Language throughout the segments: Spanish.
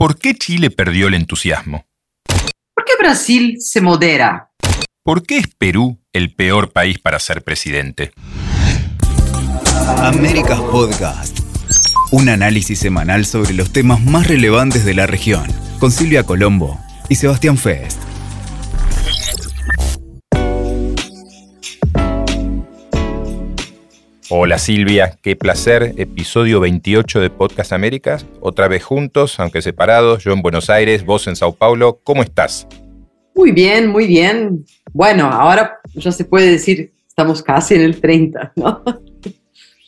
¿Por qué Chile perdió el entusiasmo? ¿Por qué Brasil se modera? ¿Por qué es Perú el peor país para ser presidente? Américas Podcast. Un análisis semanal sobre los temas más relevantes de la región, con Silvia Colombo y Sebastián Fest. Hola Silvia, qué placer. Episodio 28 de Podcast Américas. Otra vez juntos, aunque separados. Yo en Buenos Aires, vos en Sao Paulo. ¿Cómo estás? Muy bien, muy bien. Bueno, ahora ya se puede decir, estamos casi en el 30, ¿no?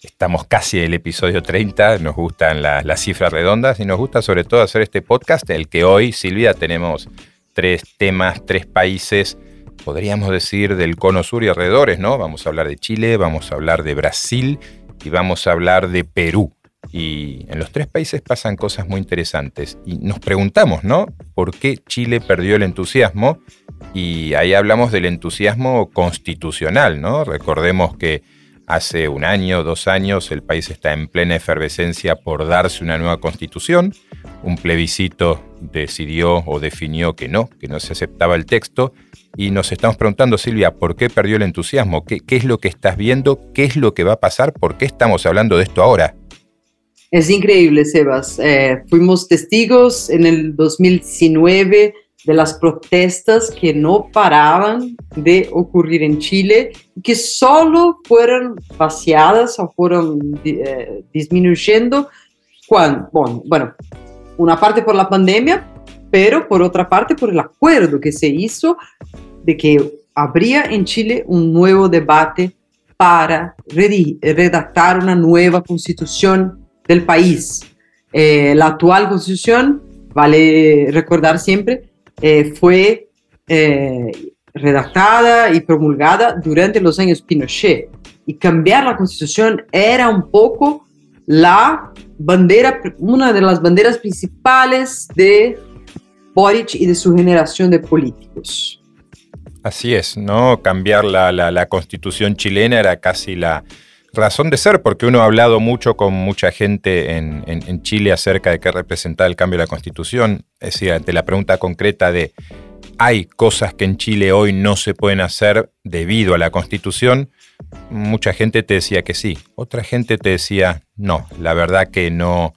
Estamos casi en el episodio 30, nos gustan las cifras redondas y nos gusta sobre todo hacer este podcast, el que hoy, Silvia, tenemos tres temas, tres países podríamos decir, del cono sur y alrededores, ¿no? Vamos a hablar de Chile, vamos a hablar de Brasil y vamos a hablar de Perú. Y en los tres países pasan cosas muy interesantes. Y nos preguntamos, ¿no? ¿Por qué Chile perdió el entusiasmo? Y ahí hablamos del entusiasmo constitucional, ¿no? Recordemos que hace un año, dos años, el país está en plena efervescencia por darse una nueva constitución. Un plebiscito decidió o definió que no, que no se aceptaba el texto y nos estamos preguntando, Silvia, ¿por qué perdió el entusiasmo? ¿Qué, es lo que estás viendo? ¿Qué es lo que va a pasar? ¿Por qué estamos hablando de esto ahora? Es increíble, Sebas. Eh, fuimos testigos en el 2019 de las protestas que no paraban de ocurrir en Chile que solo fueron vaciadas o fueron eh, disminuyendo bueno, bueno, una parte por la pandemia, pero por otra parte por el acuerdo que se hizo de que habría en Chile un nuevo debate para redactar una nueva constitución del país. Eh, la actual constitución, vale recordar siempre, eh, fue eh, redactada y promulgada durante los años Pinochet. Y cambiar la constitución era un poco la bandera, una de las banderas principales de Boric y de su generación de políticos. Así es, ¿no? Cambiar la, constitución chilena era casi la razón de ser, porque uno ha hablado mucho con mucha gente en, Chile acerca de qué representaba el cambio de la constitución. Es decir, ante la pregunta concreta de hay cosas que en Chile hoy no se pueden hacer debido a la constitución, mucha gente te decía que sí, otra gente te decía no, la verdad que no,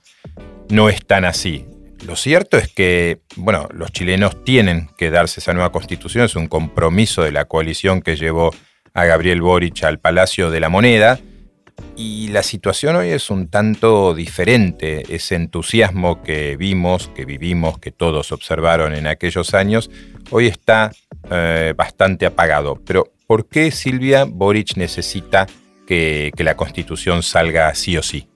no es tan así. Lo cierto es que, bueno, los chilenos tienen que darse esa nueva constitución, es un compromiso de la coalición que llevó a Gabriel Boric al Palacio de la Moneda, y la situación hoy es un tanto diferente. Ese entusiasmo que vimos, que vivimos, que todos observaron en aquellos años, hoy está eh, bastante apagado. Pero, ¿por qué Silvia Boric necesita que, que la constitución salga sí o sí?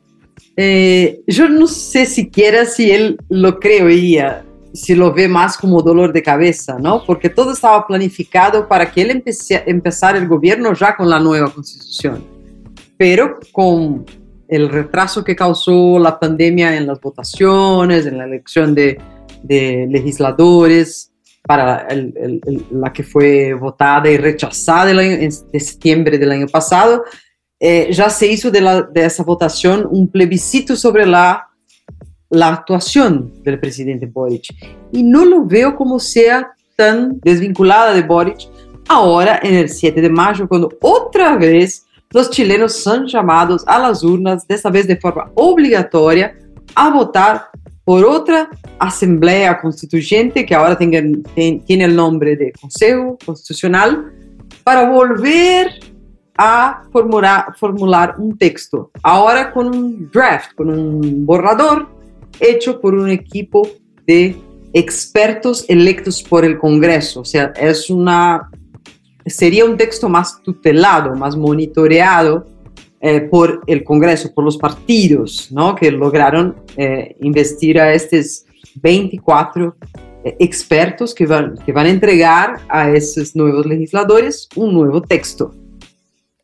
Eh, yo no sé siquiera si él lo creía, si lo ve más como dolor de cabeza, ¿no? Porque todo estaba planificado para que él empezara el gobierno ya con la nueva constitución. Pero con el retraso que causó la pandemia en las votaciones, en la elección de, legisladores, para la que fue votada y rechazada en septiembre del año pasado, eh, ya se hizo de, la, de, esa votación un plebiscito sobre la, la actuación del presidente Boric. Y no lo veo como sea tan desvinculada de Boric ahora en el 7 de mayo, cuando otra vez los chilenos son llamados a las urnas, desta vez de forma obligatoria, a votar por otra asamblea constituyente que ahora tenga, tiene el nombre de Consejo Constitucional, para volver a formular, formular un texto, ahora con un draft, con un borrador hecho por un equipo de expertos electos por el Congreso. O sea, es una, sería un texto más tutelado, más monitoreado eh, por el Congreso, por los partidos, ¿no? Que lograron eh, investir a estos 24 eh, expertos que van, que van a entregar a esos nuevos legisladores un nuevo texto.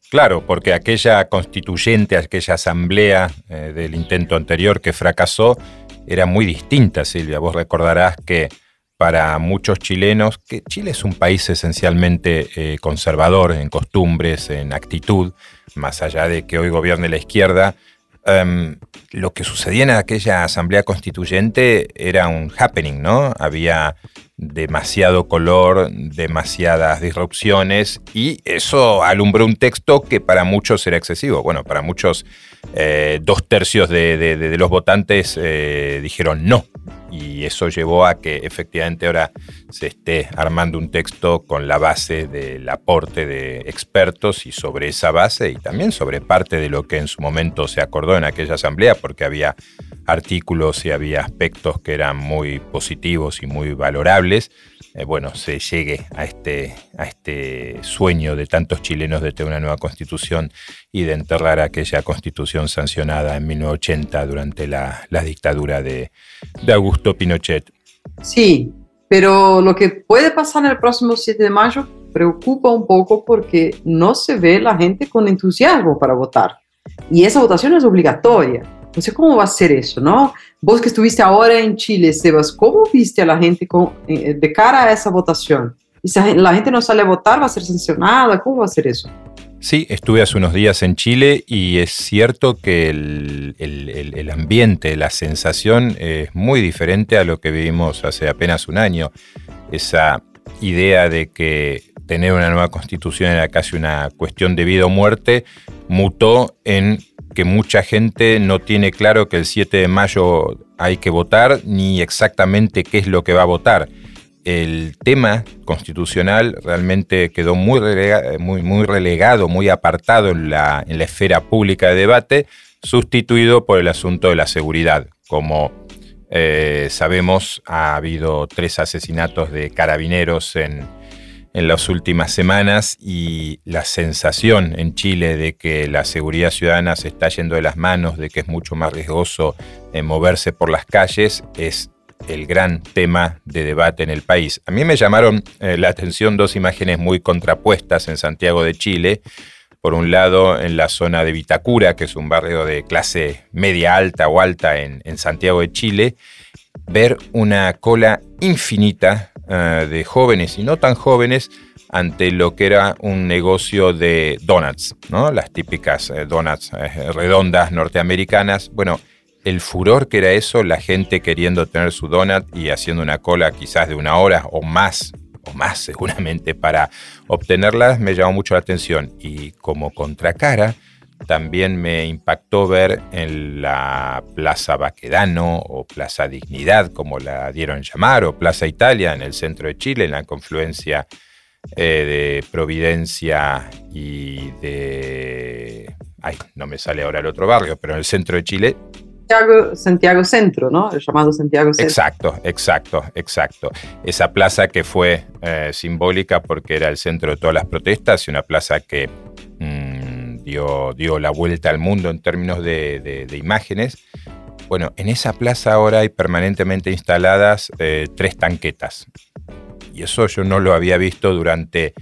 Claro, porque aquella constituyente, aquella asamblea eh, del intento anterior que fracasó, era muy distinta, Silvia. Vos recordarás que para muchos chilenos, que Chile es un país esencialmente eh, conservador en costumbres, en actitud, más allá de que hoy gobierne la izquierda, em, lo que sucedía en aquella asamblea constituyente era un happening, ¿no? Había demasiado color, demasiadas disrupciones y eso alumbró un texto que para muchos era excesivo. Bueno, para muchos eh, dos tercios de, los votantes eh, dijeron no y eso llevó a que efectivamente ahora se esté armando un texto con la base del aporte de expertos y sobre esa base y también sobre parte de lo que en su momento se acordó en aquella asamblea porque había artículos y había aspectos que eran muy positivos y muy valorables, eh, bueno, se llegue a este, a este sueño de tantos chilenos de tener una nueva constitución y de enterrar aquella constitución sancionada en 1980 durante la, dictadura de, de Augusto Pinochet. Sí, pero lo que puede pasar el próximo 7 de mayo preocupa un poco porque no se ve la gente con entusiasmo para votar. Y esa votación es obligatoria. No sé cómo va a ser eso, ¿no? Vos que estuviste ahora en Chile, Sebas, ¿cómo viste a la gente con, eh, de cara a esa votación? Y si la gente no sale a votar, ¿va a ser sancionada? ¿Cómo va a ser eso? Sí, estuve hace unos días en Chile y es cierto que el, el, ambiente, la sensación es muy diferente a lo que vivimos hace apenas un año. Esa idea de que tener una nueva constitución era casi una cuestión de vida o muerte, mutó en que mucha gente no tiene claro que el 7 de mayo hay que votar ni exactamente qué es lo que va a votar. El tema constitucional realmente quedó muy relegado, muy, muy, relegado, muy apartado en la, en la esfera pública de debate, sustituido por el asunto de la seguridad. Como eh, sabemos, ha habido tres asesinatos de carabineros en, en las últimas semanas y la sensación en Chile de que la seguridad ciudadana se está yendo de las manos, de que es mucho más riesgoso eh, moverse por las calles, es el gran tema de debate en el país. A mí me llamaron eh, la atención dos imágenes muy contrapuestas en Santiago de Chile. Por un lado, en la zona de Vitacura, que es un barrio de clase media alta o alta en, en Santiago de Chile, ver una cola infinita eh, de jóvenes y no tan jóvenes ante lo que era un negocio de donuts, ¿no? las típicas eh, donuts eh, redondas norteamericanas. Bueno, el furor que era eso, la gente queriendo tener su donut y haciendo una cola quizás de una hora o más, o más seguramente para obtenerlas, me llamó mucho la atención. Y como contracara, también me impactó ver en la Plaza Baquedano o Plaza Dignidad, como la dieron llamar, o Plaza Italia en el centro de Chile, en la confluencia eh, de Providencia y de... Ay, no me sale ahora el otro barrio, pero en el centro de Chile. Santiago, Santiago Centro, ¿no? El llamado Santiago Centro. Exacto, exacto, exacto. Esa plaza que fue eh, simbólica porque era el centro de todas las protestas y una plaza que... Mm, dio, la vuelta al mundo en términos de, imágenes. Bueno, en esa plaza ahora hay permanentemente instaladas eh, tres tanquetas. Y eso yo no lo había visto durante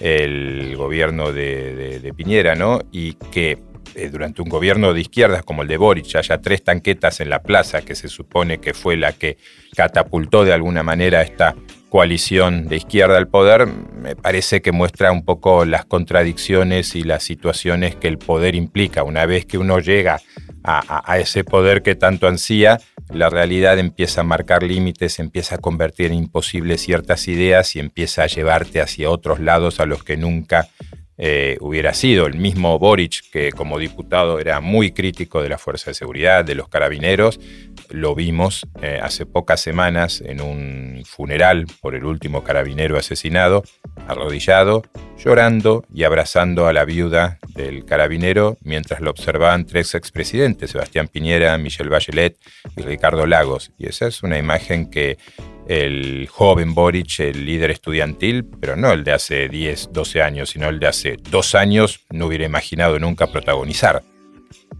el gobierno de, Piñera, ¿no? Y que eh, durante un gobierno de izquierdas como el de Boric haya tres tanquetas en la plaza, que se supone que fue la que catapultó de alguna manera esta coalición de izquierda al poder, me parece que muestra un poco las contradicciones y las situaciones que el poder implica. Una vez que uno llega a, ese poder que tanto ansía, la realidad empieza a marcar límites, empieza a convertir en imposibles ciertas ideas y empieza a llevarte hacia otros lados a los que nunca eh, hubiera sido. El mismo Boric, que como diputado era muy crítico de la Fuerza de Seguridad, de los carabineros, lo vimos eh, hace pocas semanas en un funeral por el último carabinero asesinado, arrodillado, llorando y abrazando a la viuda del carabinero mientras lo observaban tres expresidentes, Sebastián Piñera, Michelle Bachelet y Ricardo Lagos. Y esa es una imagen que el joven Boric, el líder estudiantil, pero no el de hace 10, 12 años, sino el de hace dos años, no hubiera imaginado nunca protagonizar.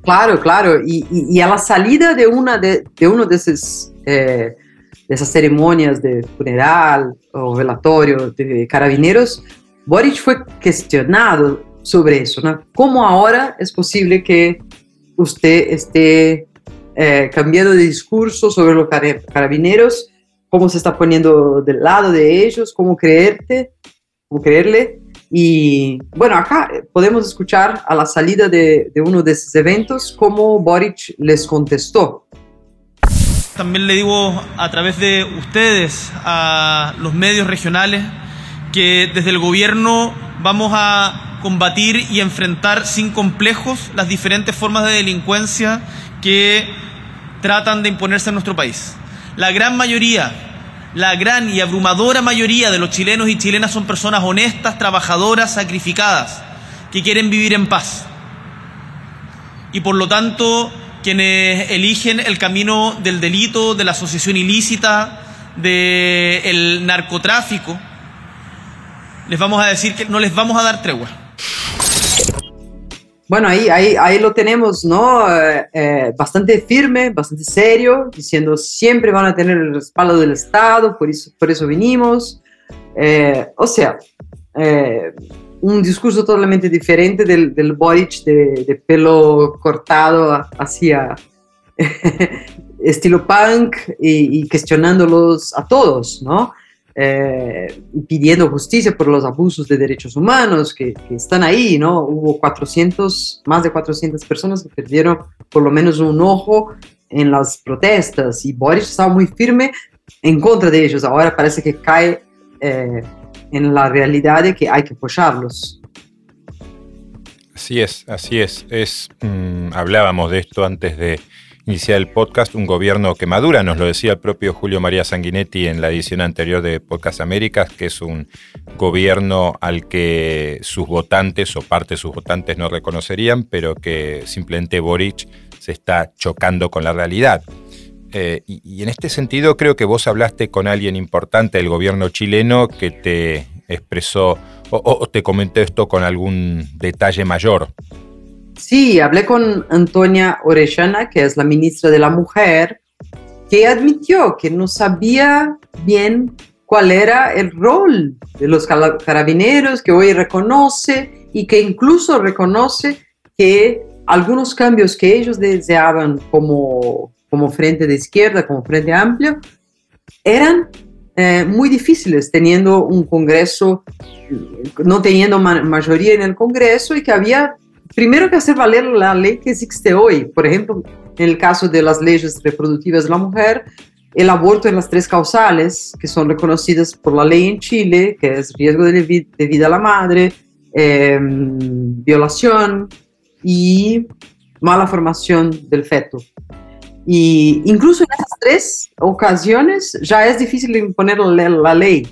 Claro, claro. Y, a la salida de una de, uno de, esos, eh, esas ceremonias de funeral o velatorio de carabineros, Boric fue cuestionado sobre eso, ¿no? ¿Cómo ahora es posible que usted esté eh, cambiando de discurso sobre los carabineros? ¿Cómo se está poniendo del lado de ellos? ¿Cómo creerte? ¿Cómo creerle? Y bueno, acá podemos escuchar a la salida de, de uno de esos eventos cómo Boric les contestó. También le digo a través de ustedes, a los medios regionales, que desde el gobierno vamos a combatir y enfrentar sin complejos las diferentes formas de delincuencia que tratan de imponerse en nuestro país. La gran mayoría, la gran y abrumadora mayoría de los chilenos y chilenas son personas honestas, trabajadoras, sacrificadas, que quieren vivir en paz. Y por lo tanto, quienes eligen el camino del delito, de la asociación ilícita, del narcotráfico, les vamos a decir que no les vamos a dar tregua. Bueno, ahí, ahí, ahí lo tenemos, ¿no? Eh, eh, bastante firme, bastante serio, diciendo siempre van a tener el respaldo del Estado, por eso, por eso vinimos. Eh, o sea, un discurso totalmente diferente del, del Boric de, pelo cortado hacia estilo punk y, y cuestionándolos a todos, ¿no? Eh, pidiendo justicia por los abusos de derechos humanos que, que, están ahí, ¿no? Hubo 400, más de 400 personas que perdieron por lo menos un ojo en las protestas y Boris estaba muy firme en contra de ellos. Ahora parece que cae eh, en la realidad de que hay que apoyarlos. Así es, así es. es mmm, hablábamos de esto antes de iniciar el podcast, un gobierno que madura, nos lo decía el propio Julio María Sanguinetti en la edición anterior de Podcast Américas, que es un gobierno al que sus votantes o parte de sus votantes no reconocerían, pero que simplemente Boric se está chocando con la realidad. Eh, y, y, en este sentido creo que vos hablaste con alguien importante del gobierno chileno que te expresó o, o te comentó esto con algún detalle mayor. Sí, hablé con Antonia Orellana, que es la ministra de la Mujer, que admitió que no sabía bien cuál era el rol de los carabineros, que hoy reconoce y que incluso reconoce que algunos cambios que ellos deseaban como, como frente de izquierda, como frente amplio, eran eh, muy difíciles teniendo un Congreso, no teniendo ma mayoría en el Congreso y que había primero que hacer valer la ley que existe hoy. Por ejemplo, en el caso de las leyes reproductivas de la mujer, el aborto en las tres causales que son reconocidas por la ley en Chile, que es riesgo de, de vida a la madre, eh, violación y mala formación del feto. Y incluso en esas tres ocasiones ya es difícil imponer la, la ley.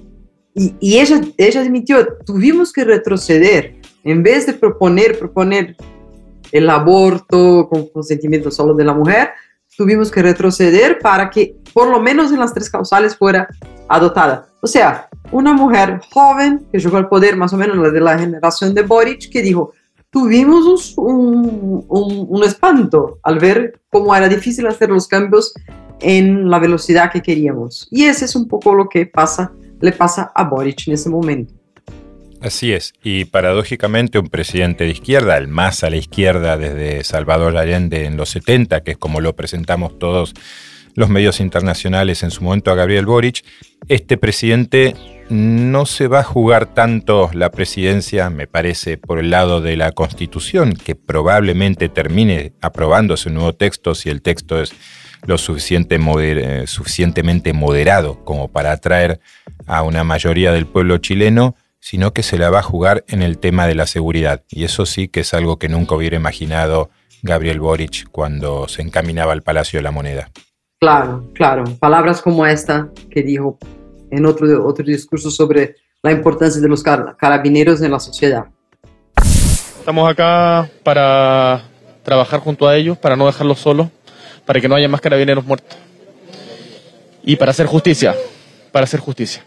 Y, y ella, ella admitió, tuvimos que retroceder en vez de proponer, proponer el aborto con consentimiento solo de la mujer, tuvimos que retroceder para que por lo menos en las tres causales fuera adoptada. O sea, una mujer joven que llegó al poder más o menos de la generación de Boric, que dijo, tuvimos un, un, un espanto al ver cómo era difícil hacer los cambios en la velocidad que queríamos. Y ese es un poco lo que pasa, le pasa a Boric en ese momento. Así es, y paradójicamente un presidente de izquierda, el más a la izquierda desde Salvador Allende en los 70, que es como lo presentamos todos los medios internacionales en su momento a Gabriel Boric, este presidente no se va a jugar tanto la presidencia, me parece, por el lado de la Constitución, que probablemente termine aprobándose un nuevo texto si el texto es lo suficiente moder eh, suficientemente moderado como para atraer a una mayoría del pueblo chileno, sino que se la va a jugar en el tema de la seguridad. Y eso sí que es algo que nunca hubiera imaginado Gabriel Boric cuando se encaminaba al Palacio de la Moneda. Claro, claro. Palabras como esta que dijo en otro, otro discurso sobre la importancia de los carabineros en la sociedad. Estamos acá para trabajar junto a ellos, para no dejarlos solos, para que no haya más carabineros muertos. Y para hacer justicia, para hacer justicia.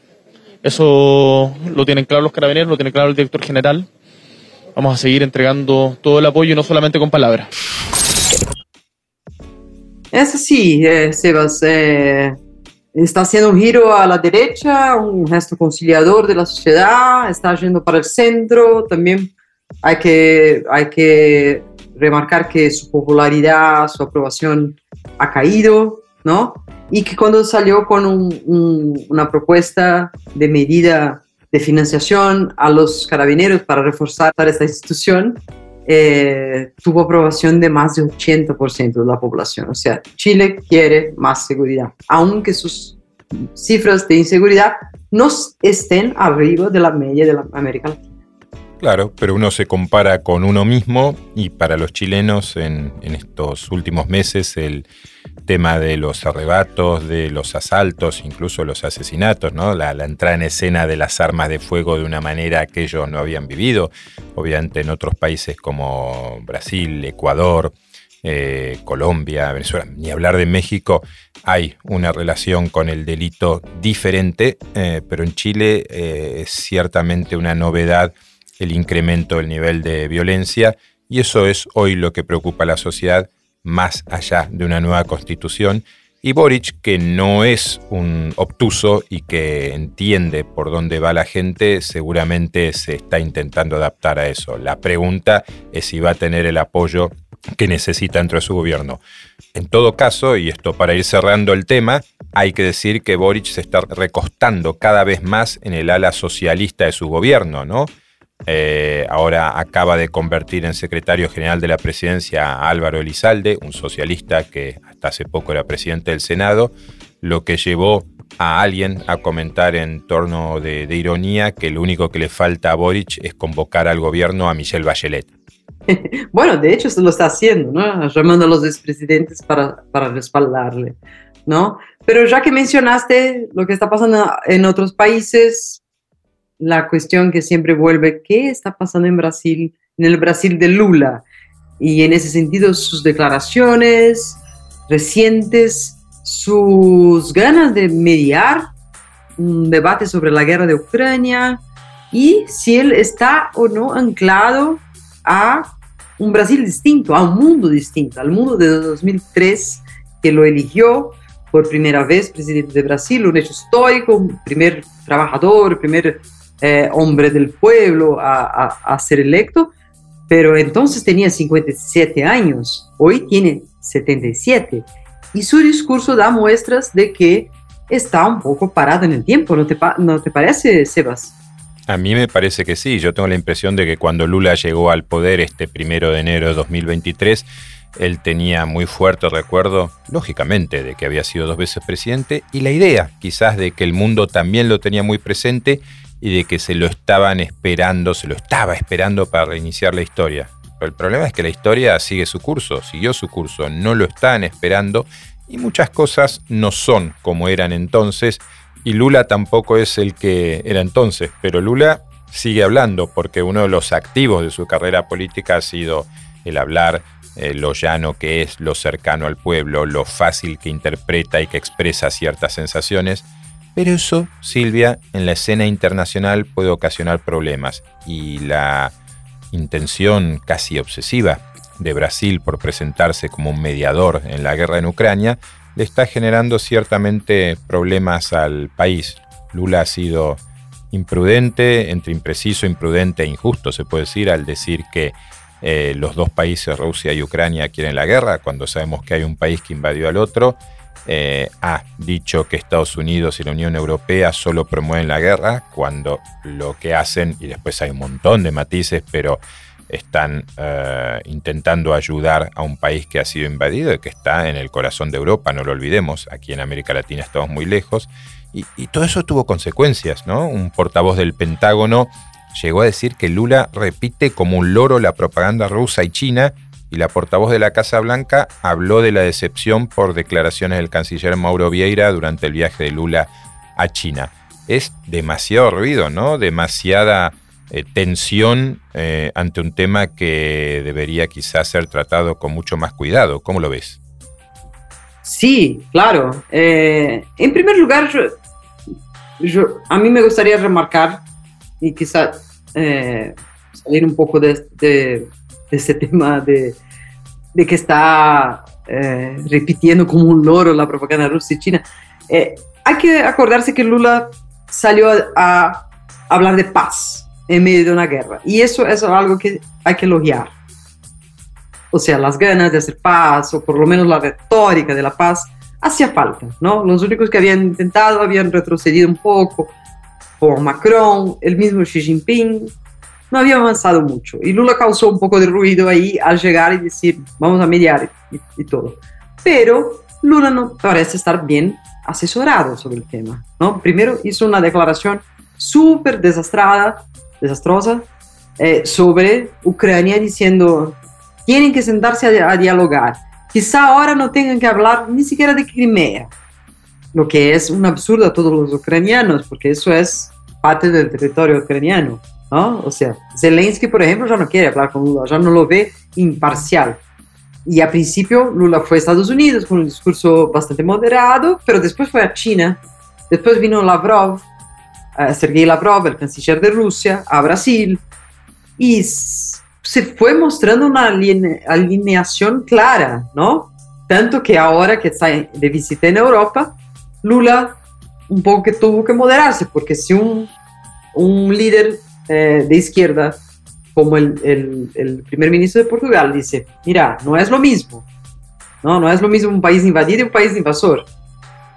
Eso lo tienen claro los carabineros, lo tiene claro el director general. Vamos a seguir entregando todo el apoyo, no solamente con palabras. Es así, eh, Sebas. Eh, está haciendo un giro a la derecha, un gesto conciliador de la sociedad, está yendo para el centro. También hay que, hay que remarcar que su popularidad, su aprobación ha caído, ¿no? y que cuando salió con un, un, una propuesta de medida de financiación a los carabineros para reforzar esta institución, eh, tuvo aprobación de más de 80% de la población. O sea, Chile quiere más seguridad, aunque sus cifras de inseguridad no estén arriba de la media de la América Latina. Claro, pero uno se compara con uno mismo y para los chilenos en, estos últimos meses el tema de los arrebatos, de los asaltos, incluso los asesinatos, ¿no? la, entrada en escena de las armas de fuego de una manera que ellos no habían vivido, obviamente en otros países como Brasil, Ecuador, eh, Colombia, Venezuela, ni hablar de México, hay una relación con el delito diferente, eh, pero en Chile eh, es ciertamente una novedad el incremento del nivel de violencia y eso es hoy lo que preocupa a la sociedad más allá de una nueva constitución. Y Boric, que no es un obtuso y que entiende por dónde va la gente, seguramente se está intentando adaptar a eso. La pregunta es si va a tener el apoyo que necesita dentro de su gobierno. En todo caso, y esto para ir cerrando el tema, hay que decir que Boric se está recostando cada vez más en el ala socialista de su gobierno, ¿no? Eh, ahora acaba de convertir en secretario general de la presidencia a Álvaro Elizalde, un socialista que hasta hace poco era presidente del Senado, lo que llevó a alguien a comentar en torno de, ironía que lo único que le falta a Boric es convocar al gobierno a Michelle Bachelet. Bueno, de hecho se lo está haciendo, ¿no? llamando a los expresidentes para, para respaldarle, ¿no? Pero ya que mencionaste lo que está pasando en otros países, la cuestión que siempre vuelve, ¿qué está pasando en Brasil, en el Brasil de Lula? Y en ese sentido, sus declaraciones recientes, sus ganas de mediar un debate sobre la guerra de Ucrania y si él está o no anclado a un Brasil distinto, a un mundo distinto, al mundo de 2003 que lo eligió por primera vez presidente de Brasil, un hecho histórico, primer trabajador, primer eh, hombre del pueblo a, ser electo, pero entonces tenía 57 años, hoy tiene 77. Y su discurso da muestras de que está un poco parado en el tiempo, ¿no te, no te parece, Sebas? A mí me parece que sí. Yo tengo la impresión de que cuando Lula llegó al poder este primero de enero de 2023, él tenía muy fuerte recuerdo, lógicamente, de que había sido dos veces presidente y la idea, quizás, de que el mundo también lo tenía muy presente y de que se lo estaban esperando, se lo estaba esperando para reiniciar la historia. Pero el problema es que la historia sigue su curso, siguió su curso, no lo estaban esperando y muchas cosas no son como eran entonces y Lula tampoco es el que era entonces, pero Lula sigue hablando porque uno de los activos de su carrera política ha sido el hablar, eh, lo llano que es, lo cercano al pueblo, lo fácil que interpreta y que expresa ciertas sensaciones pero eso, Silvia, en la escena internacional puede ocasionar problemas y la intención casi obsesiva de Brasil por presentarse como un mediador en la guerra en Ucrania le está generando ciertamente problemas al país. Lula ha sido imprudente, entre impreciso, imprudente e injusto, se puede decir, al decir que eh, los dos países, Rusia y Ucrania, quieren la guerra, cuando sabemos que hay un país que invadió al otro eh, ha dicho que Estados Unidos y la Unión Europea solo promueven la guerra cuando lo que hacen, y después hay un montón de matices, pero están eh, intentando ayudar a un país que ha sido invadido y que está en el corazón de Europa, no lo olvidemos, aquí en América Latina estamos muy lejos, y, y todo eso tuvo consecuencias, ¿no? Un portavoz del Pentágono llegó a decir que Lula repite como un loro la propaganda rusa y china y la portavoz de la Casa Blanca habló de la decepción por declaraciones del canciller Mauro Vieira durante el viaje de Lula a China. Es demasiado ruido, ¿no? Demasiada eh, tensión eh, ante un tema que debería quizás ser tratado con mucho más cuidado. ¿Cómo lo ves? Sí, claro. Eh, en primer lugar, a mí me gustaría remarcar y quizás salir un poco de ese tema de, de que está eh, repitiendo como un loro la propaganda rusa y china. Eh, hay que acordarse que Lula salió a, hablar de paz en medio de una guerra y eso, es algo que hay que elogiar. O sea, las ganas de hacer paz o por lo menos la retórica de la paz hacía falta, ¿no? Los únicos que habían intentado habían retrocedido un poco, por Macron, el mismo Xi Jinping, no había avanzado mucho. Y Lula causó un poco de ruido ahí al llegar y decir, vamos a mediar y, todo. Pero Lula no parece estar bien asesorado sobre el tema. ¿no? Primero hizo una declaración súper desastrada, desastrosa eh, sobre Ucrania diciendo, tienen que sentarse a, a dialogar. Quizá ahora no tengan que hablar ni siquiera de Crimea, lo que es un absurdo a todos los ucranianos, porque eso es parte del territorio ucraniano. ¿No? O sea, Zelensky, por ejemplo, ya no quiere hablar con Lula, ya no lo ve imparcial. Y a principio Lula fue a Estados Unidos con un discurso bastante moderado, pero después fue a China, después vino Lavrov, uh, Sergei Lavrov, el canciller de Rusia, a Brasil, y se fue mostrando una alineación clara, ¿no? Tanto que ahora que está de visita en Europa, Lula un poco que tuvo que moderarse, porque si un, un líder eh, de izquierda como el, el, primer ministro de Portugal dice, mira, no es lo mismo, no, no es lo mismo un país invadido y un país invasor.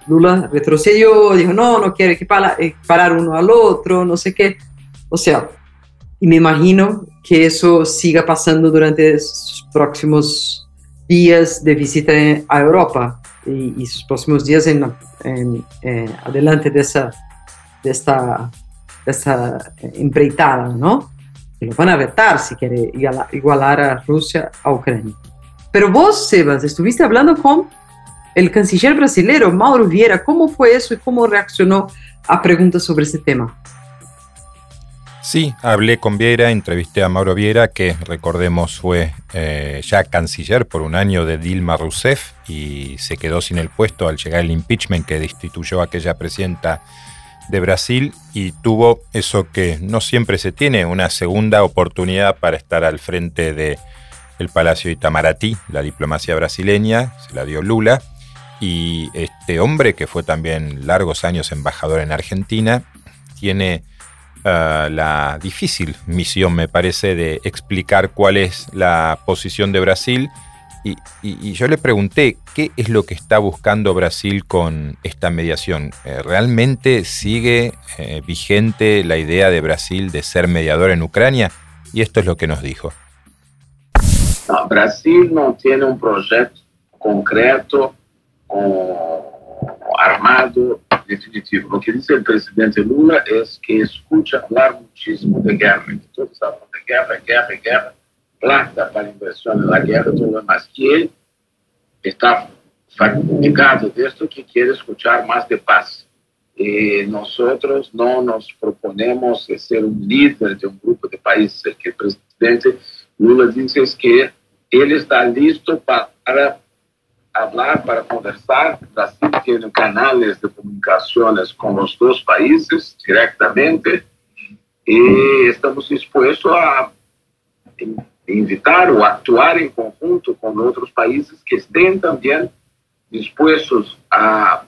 Lula retrocedió, dijo, no, no quiere que eh, parar uno al otro, no sé qué. O sea, y me imagino que eso siga pasando durante sus próximos días de visita a Europa y, y sus próximos días en, en, eh, adelante de, esa, de esta esa empreitada, ¿no? Que lo van a vetar si quiere igualar a Rusia a Ucrania. Pero vos, Sebas, estuviste hablando con el canciller brasileño, Mauro Vieira. ¿Cómo fue eso y cómo reaccionó a preguntas sobre ese tema? Sí, hablé con Vieira, entrevisté a Mauro Vieira, que recordemos fue eh, ya canciller por un año de Dilma Rousseff y se quedó sin el puesto al llegar el impeachment que destituyó a aquella presidenta de Brasil y tuvo eso que no siempre se tiene, una segunda oportunidad para estar al frente de el Palacio Itamaraty, la diplomacia brasileña, se la dio Lula, y este hombre que fue también largos años embajador en Argentina, tiene ah, la difícil misión, me parece, de explicar cuál es la posición de Brasil y, yo le pregunté, ¿qué es lo que está buscando Brasil con esta mediación? Eh, ¿Realmente sigue eh, vigente la idea de Brasil de ser mediador en Ucrania? Y esto es lo que nos dijo. Brasil no tiene un proyecto concreto, armado, definitivo. Lo que dice el presidente Lula es que escucha hablar muchísimo de guerra, todos hablan de guerra, guerra, guerra plata para inversión en la guerra, lo demás. que él está fatigado de esto que quiere escuchar más de paz. Eh, nosotros no nos proponemos ser un líder de un grupo de países. El que presidente Lula dice que él está listo para hablar, para conversar. Brasil tiene canales de comunicaciones con los dos países directamente y estamos dispuestos a invitar o actuar en conjunto con otros países que estén también dispuestos a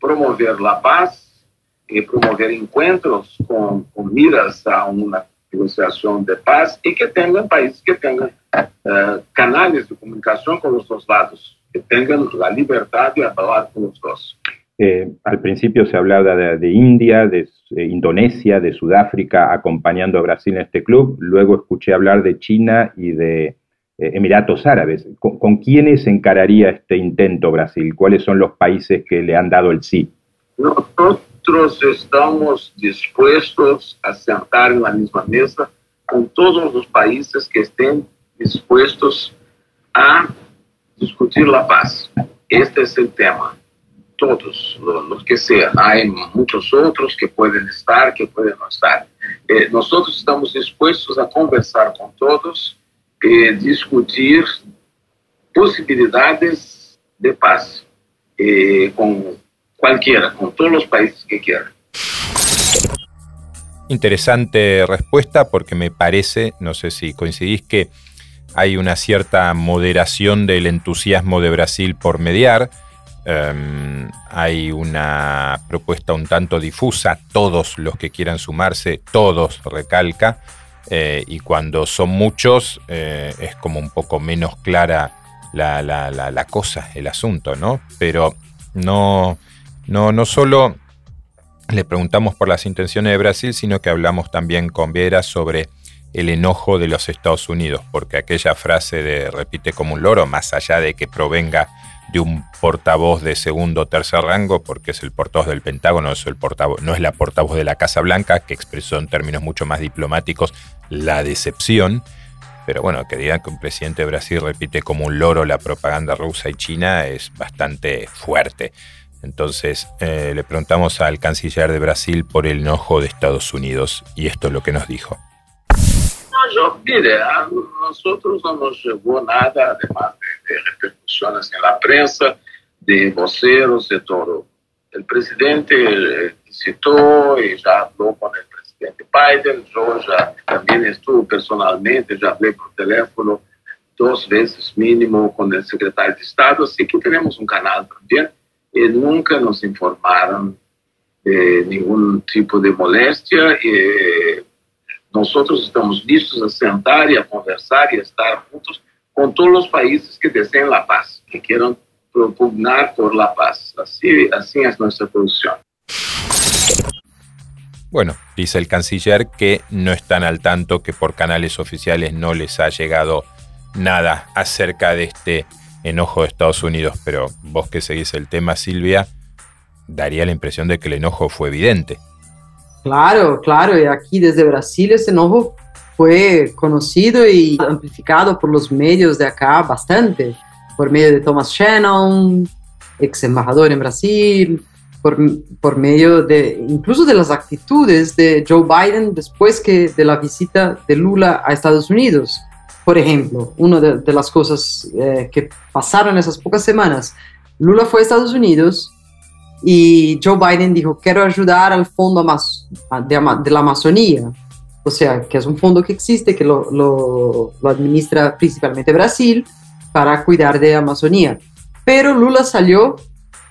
promover la paz y promover encuentros con, con miras a una negociación de paz y que tengan países que tengan uh, de comunicación con los dos lados, que tengan la libertad de hablar con los dos. Eh, al principio se hablaba de, India, de, Indonesia, de Sudáfrica acompañando a Brasil en este club. Luego escuché hablar de China y de eh, Emiratos Árabes. ¿Con, quiénes encararía este intento Brasil? ¿Cuáles son los países que le han dado el sí? Nosotros estamos dispuestos a sentar en la misma mesa con todos los países que estén dispuestos a discutir la paz. Este es el tema todos, los que sean. Hay muchos otros que pueden estar, que pueden no estar. Eh, nosotros estamos dispuestos a conversar con todos, eh, discutir posibilidades de paz eh, con cualquiera, con todos los países que quieran. Interesante respuesta porque me parece, no sé si coincidís, que hay una cierta moderación del entusiasmo de Brasil por mediar Em, hay una propuesta un tanto difusa, todos los que quieran sumarse, todos recalca, eh, y cuando son muchos eh, es como un poco menos clara la, cosa, el asunto, ¿no? Pero no, no, no solo le preguntamos por las intenciones de Brasil, sino que hablamos también con Viera sobre el enojo de los Estados Unidos, porque aquella frase de repite como un loro, más allá de que provenga de un portavoz de segundo o tercer rango, porque es el portavoz del Pentágono, es el portavoz, no es la portavoz de la Casa Blanca, que expresó en términos mucho más diplomáticos la decepción. Pero bueno, que digan que un presidente de Brasil repite como un loro la propaganda rusa y china es bastante fuerte. Entonces eh, le preguntamos al canciller de Brasil por el enojo de Estados Unidos y esto es lo que nos dijo. No, yo, mire, a nosotros no nos llegó nada, además de, de repercusiones en la prensa, de voceros, de todo. El presidente visitó y ya habló con el presidente Biden, yo ya también estuve personalmente, ya hablé por teléfono dos veces mínimo con el secretario de Estado, así que tenemos un canal también y nunca nos informaron de ningún tipo de molestia. Y nosotros estamos listos a sentar y a conversar y a estar juntos con todos los países que deseen la paz, que quieran propugnar por la paz. Así, así es nuestra posición. Bueno, dice el canciller que no están al tanto, que por canales oficiales no les ha llegado nada acerca de este enojo de Estados Unidos, pero vos que seguís el tema, Silvia, daría la impresión de que el enojo fue evidente. Claro, claro, y aquí desde Brasil ese enojo fue conocido y amplificado por los medios de acá bastante, por medio de Thomas Shannon, ex embajador en Brasil, por, por, medio de incluso de las actitudes de Joe Biden después que de la visita de Lula a Estados Unidos. Por ejemplo, una de, las cosas eh, que pasaron esas pocas semanas, Lula fue a Estados Unidos y Joe Biden dijo, quiero ayudar al Fondo de, la Amazonía, o sea, que es un fondo que existe, que lo, administra principalmente Brasil para cuidar de Amazonía. Pero Lula salió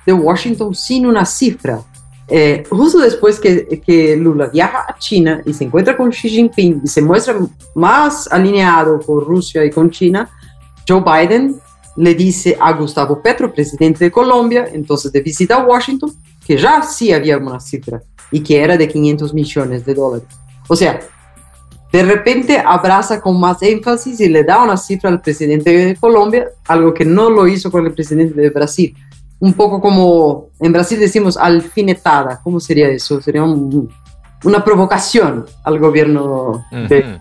de Washington sin una cifra eh, justo después que, que, Lula viaja a China y se encuentra con Xi Jinping y se muestra más alineado con Rusia y con China, Joe Biden le dice a Gustavo Petro, presidente de Colombia, entonces de visita a Washington, que ya sí había una cifra y que era de 500 millones de dólares. O sea, de repente abraza con más énfasis y le da una cifra al presidente de Colombia, algo que no lo hizo con el presidente de Brasil un poco como en Brasil decimos alfinetada. ¿Cómo sería eso? Sería una provocación al gobierno de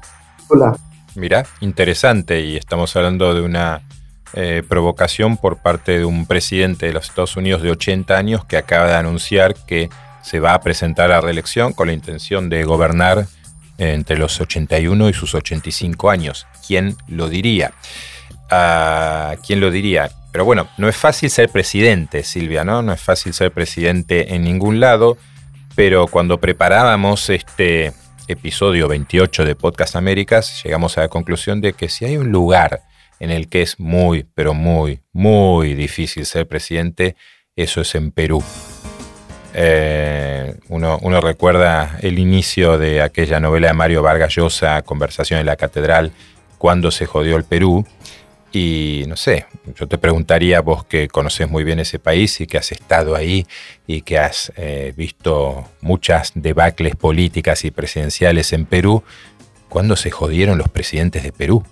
Lula. Mira, interesante. Y estamos hablando de una eh, provocación por parte de un presidente de los Estados Unidos de 80 años que acaba de anunciar que se va a presentar a reelección con la intención de gobernar entre los 81 y sus 85 años. ¿Quién lo diría? ¿A ah, ¿Quién lo diría? Pero bueno, no es fácil ser presidente, Silvia, ¿no? No es fácil ser presidente en ningún lado, pero cuando preparábamos este episodio 28 de Podcast Américas, llegamos a la conclusión de que si hay un lugar en el que es muy, pero muy, muy difícil ser presidente, eso es en Perú. Eh, uno, recuerda el inicio de aquella novela de Mario Vargas Llosa, Conversación en la Catedral, cuando se jodió el Perú. Y no sé, yo te preguntaría, vos que conoces muy bien ese país y que has estado ahí y que has eh, visto muchas debacles políticas y presidenciales en Perú, ¿cuándo se jodieron los presidentes de Perú?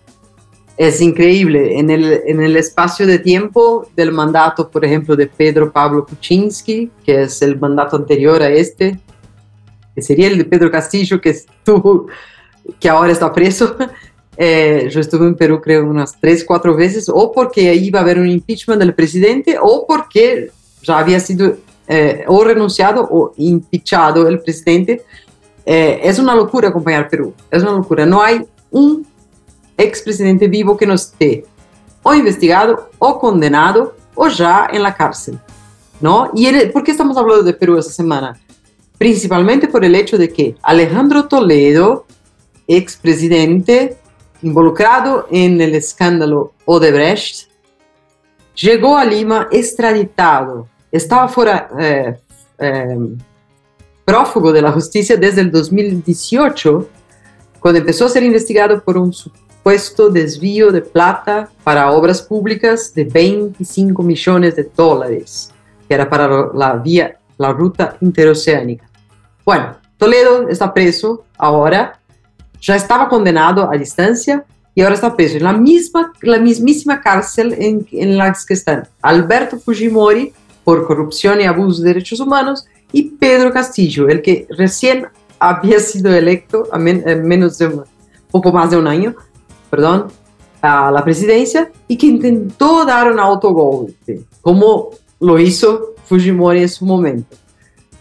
Es increíble. En el, en el espacio de tiempo del mandato, por ejemplo, de Pedro Pablo Kuczynski, que es el mandato anterior a este, que sería el de Pedro Castillo, que estuvo, que ahora está preso. Eh, yo estuve en Perú creo unas tres, cuatro veces, o porque iba a haber un impeachment del presidente, o porque ya había sido eh, o renunciado o impeachado el presidente. Eh, es una locura acompañar Perú, es una locura. No hay un expresidente vivo que no esté o investigado o condenado o ya en la cárcel. ¿no? ¿Y por qué estamos hablando de Perú esta semana? Principalmente por el hecho de que Alejandro Toledo, expresidente involucrado en el escándalo Odebrecht, llegó a Lima extraditado. Estaba fuera, eh, eh, prófugo de la justicia desde el 2018, cuando empezó a ser investigado por un supuesto desvío de plata para obras públicas de 25 millones de dólares, que era para la vía, la ruta interoceánica. Bueno, Toledo está preso ahora, ya estaba condenado a distancia y ahora está preso en la, misma, la mismísima cárcel en, en la que están Alberto Fujimori por corrupción y abuso de derechos humanos y Pedro Castillo, el que recién había sido electo a menos de un, poco más de un año, perdón, a la presidencia y que intentó dar un autogolpe, como lo hizo Fujimori en su momento.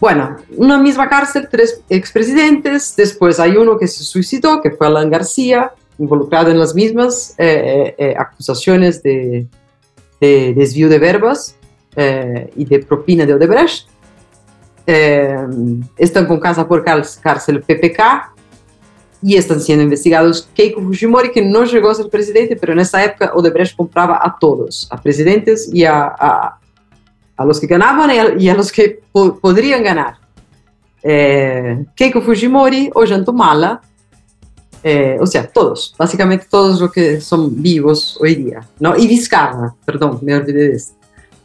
Bueno, una misma cárcel, tres expresidentes, después hay uno que se suicidó, que fue Alan García, involucrado en las mismas eh, eh, acusaciones de, de, desvío de verbas eh, y de propina de Odebrecht. están con casa por cárcel PPK y están siendo investigados Keiko Fujimori, que no llegó a ser presidente, pero en esa época Odebrecht compraba a todos, a presidentes y a, a, a los que ganaban y a, los que po ganar. Eh, Keiko Fujimori, Ollantumala, eh, o sea, todos, básicamente todos los que son vivos hoy día, ¿no? Y Vizcarra, perdón, me olvidé de esto.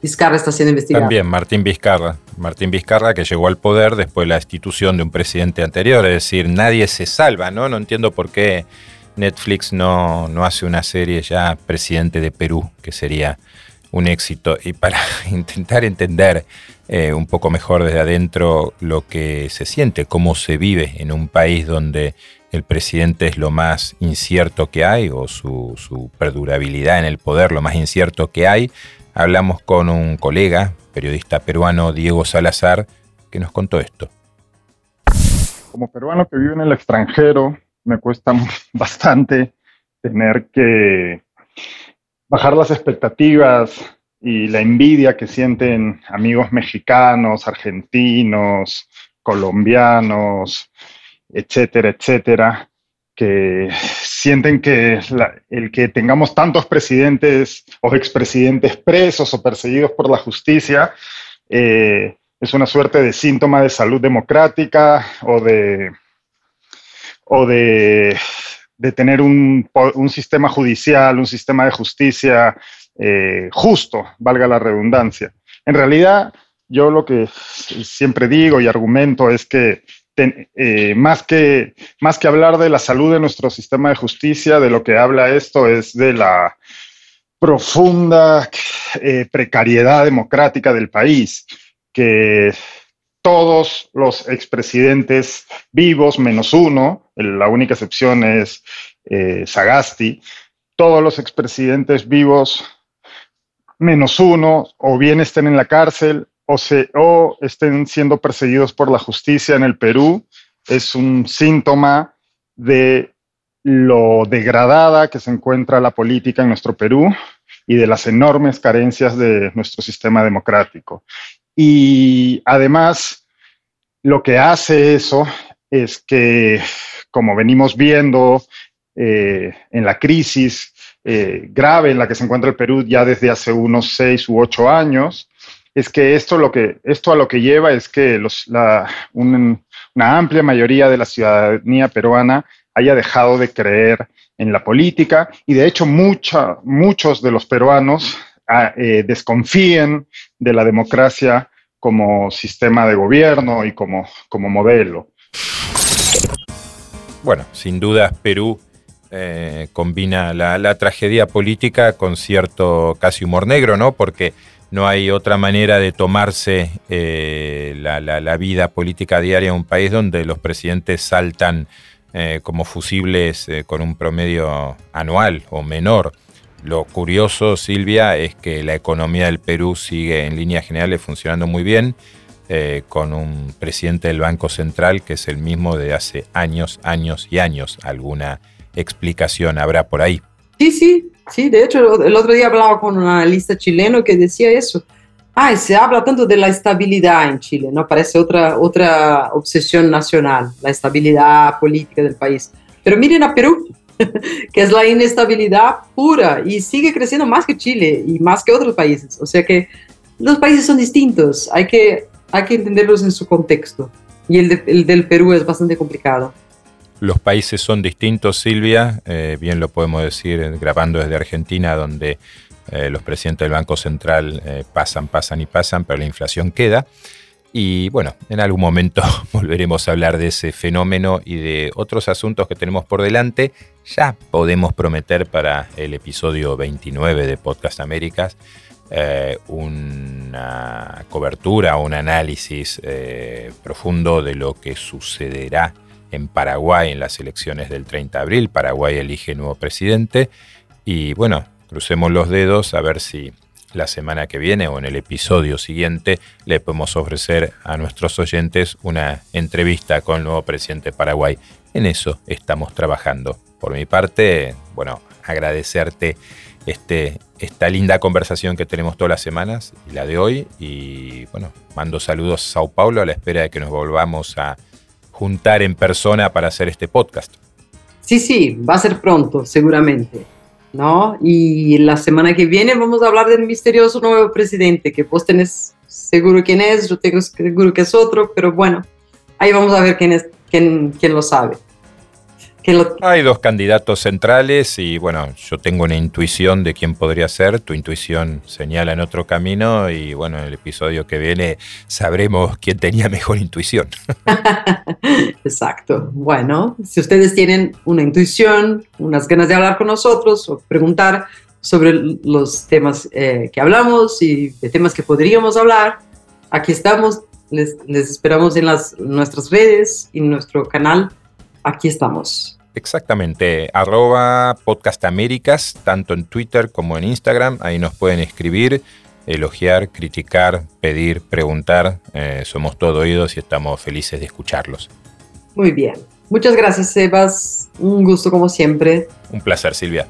Vizcarra está siendo investigado. También Martín Vizcarra. Martín Vizcarra que llegó al poder después de la destitución de un presidente anterior. Es decir, nadie se salva, ¿no? No entiendo por qué Netflix no, no hace una serie ya presidente de Perú, que sería un éxito. Y para intentar entender eh, un poco mejor desde adentro lo que se siente, cómo se vive en un país donde el presidente es lo más incierto que hay, o su, su perdurabilidad en el poder lo más incierto que hay, hablamos con un colega, periodista peruano, Diego Salazar, que nos contó esto. Como peruano que vive en el extranjero, me cuesta bastante tener que bajar las expectativas y la envidia que sienten amigos mexicanos, argentinos, colombianos, etcétera, etcétera, que sienten que el que tengamos tantos presidentes o expresidentes presos o perseguidos por la justicia eh, es una suerte de síntoma de salud democrática o de, o de, tener un, sistema judicial, un sistema de justicia eh, justo, valga la redundancia. En realidad, yo lo que siempre digo y argumento es que eh, más, que, más que hablar de la salud de nuestro sistema de justicia, de lo que habla esto es de la profunda eh, precariedad democrática del país, que todos los expresidentes vivos, menos uno, la única excepción es eh, Sagasti, todos los expresidentes vivos, menos uno, o bien estén en la cárcel o, se, o estén siendo perseguidos por la justicia en el Perú es un síntoma de lo degradada que se encuentra la política en nuestro Perú y de las enormes carencias de nuestro sistema democrático. Y además, lo que hace eso es que, como venimos viendo eh, en la crisis eh, grave en la que se encuentra el Perú ya desde hace unos seis u ocho años, es que esto, lo que, esto a lo que lleva es que la, una amplia mayoría de la ciudadanía peruana haya dejado de creer en la política y de hecho muchos de los peruanos ah, eh, desconfíen de la democracia como sistema de gobierno y como, como modelo. Bueno, sin duda Perú eh, combina la, la, tragedia política con cierto casi humor negro, ¿no? Porque no hay otra manera de tomarse eh, la, vida política diaria en un país donde los presidentes saltan eh, como fusibles eh, con un promedio anual o menor. Lo curioso, Silvia, es que la economía del Perú sigue en líneas generales funcionando muy bien, con un presidente del Banco Central que es el mismo de hace años, años y años. ¿Alguna explicación habrá por ahí? Sí, sí, Sí, de hecho, el otro día hablaba con un analista chileno que decía eso. Ay, se habla tanto de la estabilidad en Chile, ¿no? Parece otra, otra obsesión nacional, la estabilidad política del país. Pero miren a Perú, que es la inestabilidad pura y sigue creciendo más que Chile y más que otros países. O sea que los países son distintos, hay que, hay que entenderlos en su contexto. Y el, el del Perú es bastante complicado. Los países son distintos, Silvia, eh, bien lo podemos decir eh, grabando desde Argentina, donde eh, los presidentes del Banco Central pasan, pasan y pasan, pero la inflación queda. Y bueno, en algún momento volveremos a hablar de ese fenómeno y de otros asuntos que tenemos por delante. Ya podemos prometer para el episodio 29 de Podcast Américas una cobertura, un análisis profundo de lo que sucederá en Paraguay en las elecciones del 30 de abril. Paraguay elige nuevo presidente y bueno, crucemos los dedos a ver si la semana que viene o en el episodio siguiente le podemos ofrecer a nuestros oyentes una entrevista con el nuevo presidente de Paraguay. En eso estamos trabajando. Por mi parte, bueno, agradecerte este, esta linda conversación que tenemos todas las semanas la de hoy. Y bueno, mando saludos a Sao Paulo a la espera de que nos volvamos a juntar en persona para hacer este podcast. Sí, sí, va a ser pronto, seguramente. ¿no? Y la semana que viene vamos a hablar del misterioso nuevo presidente, que vos tenés seguro quién es, yo tengo seguro que es otro, pero bueno, ahí vamos a ver quién, es, quién, quién lo sabe. Hay dos candidatos centrales y bueno, yo tengo una intuición de quién podría ser, tu intuición señala en otro camino y bueno, en el episodio que viene sabremos quién tenía mejor intuición. Exacto. Bueno, si ustedes tienen una intuición, unas ganas de hablar con nosotros o preguntar sobre los temas eh, que hablamos y de temas que podríamos hablar, aquí estamos. Les, les esperamos en las, nuestras redes y en nuestro canal aquí estamos. Exactamente, arroba podcastaméricas, tanto en Twitter como en Instagram, ahí nos pueden escribir, elogiar, criticar, pedir, preguntar, eh, somos todo oídos y estamos felices de escucharlos. Muy bien, muchas gracias Sebas, un gusto como siempre. Un placer Silvia.